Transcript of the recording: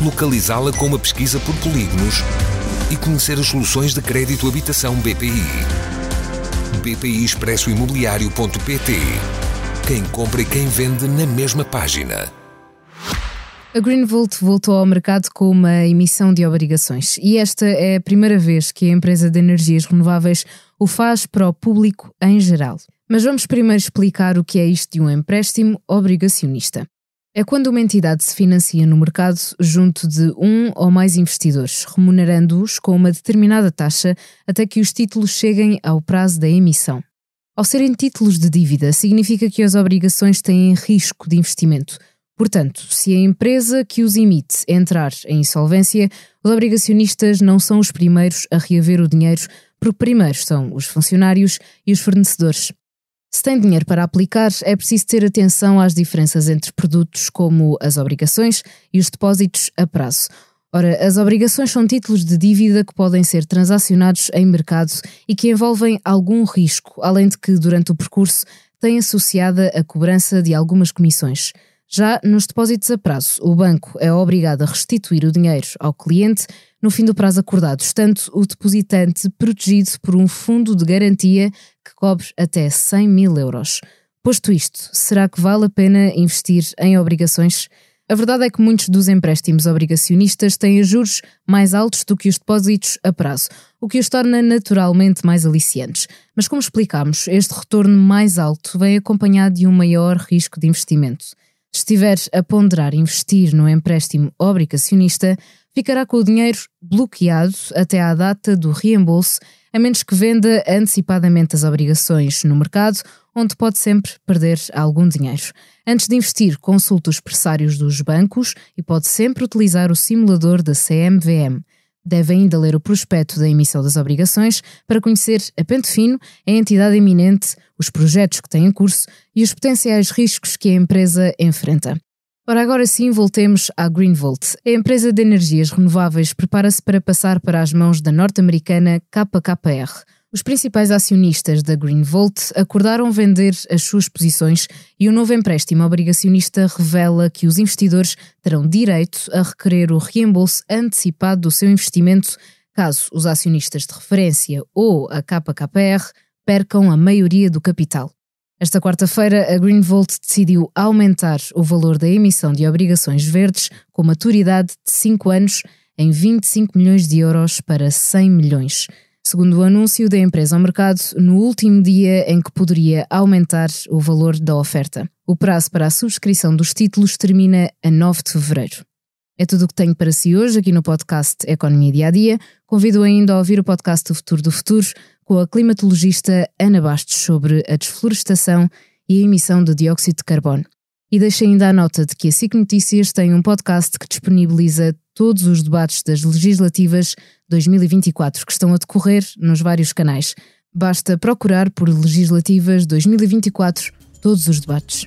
localizá-la com uma pesquisa por polígonos e conhecer as soluções de crédito habitação BPI. BPI Expresso Imobiliário.pt Quem compra e quem vende na mesma página. A Greenvolt voltou ao mercado com uma emissão de obrigações e esta é a primeira vez que a empresa de energias renováveis o faz para o público em geral. Mas vamos primeiro explicar o que é isto de um empréstimo obrigacionista é quando uma entidade se financia no mercado junto de um ou mais investidores, remunerando-os com uma determinada taxa até que os títulos cheguem ao prazo da emissão. Ao serem títulos de dívida, significa que as obrigações têm risco de investimento. Portanto, se a empresa que os emite entrar em insolvência, os obrigacionistas não são os primeiros a reaver o dinheiro, porque primeiros são os funcionários e os fornecedores. Se tem dinheiro para aplicar, é preciso ter atenção às diferenças entre produtos como as obrigações e os depósitos a prazo. Ora, as obrigações são títulos de dívida que podem ser transacionados em mercado e que envolvem algum risco, além de que, durante o percurso, têm associada a cobrança de algumas comissões. Já nos depósitos a prazo, o banco é obrigado a restituir o dinheiro ao cliente no fim do prazo acordado, estando o depositante protegido por um fundo de garantia que cobre até 100 mil euros. Posto isto, será que vale a pena investir em obrigações? A verdade é que muitos dos empréstimos obrigacionistas têm juros mais altos do que os depósitos a prazo, o que os torna naturalmente mais aliciantes. Mas, como explicámos, este retorno mais alto vem acompanhado de um maior risco de investimento. Se estiver a ponderar investir no empréstimo obrigacionista, ficará com o dinheiro bloqueado até à data do reembolso, a menos que venda antecipadamente as obrigações no mercado, onde pode sempre perder algum dinheiro. Antes de investir, consulte os pressários dos bancos e pode sempre utilizar o simulador da CMVM. Deve ainda ler o prospecto da emissão das obrigações para conhecer a pente fino a entidade eminente, os projetos que tem em curso e os potenciais riscos que a empresa enfrenta. Ora, agora sim, voltemos à Greenvolt. A empresa de energias renováveis prepara-se para passar para as mãos da norte-americana KKR. Os principais acionistas da Greenvolt acordaram vender as suas posições e o novo empréstimo obrigacionista revela que os investidores terão direito a requerer o reembolso antecipado do seu investimento caso os acionistas de referência ou a KKR percam a maioria do capital. Esta quarta-feira, a Greenvolt decidiu aumentar o valor da emissão de obrigações verdes com maturidade de 5 anos em 25 milhões de euros para 100 milhões segundo o anúncio da empresa ao mercado, no último dia em que poderia aumentar o valor da oferta. O prazo para a subscrição dos títulos termina a 9 de fevereiro. É tudo o que tenho para si hoje aqui no podcast Economia Dia a Dia. Convido ainda a ouvir o podcast do Futuro do Futuro com a climatologista Ana Bastos sobre a desflorestação e a emissão de dióxido de carbono. E deixo ainda a nota de que a SIC Notícias tem um podcast que disponibiliza todos os debates das legislativas 2024 que estão a decorrer nos vários canais. Basta procurar por Legislativas 2024 todos os debates.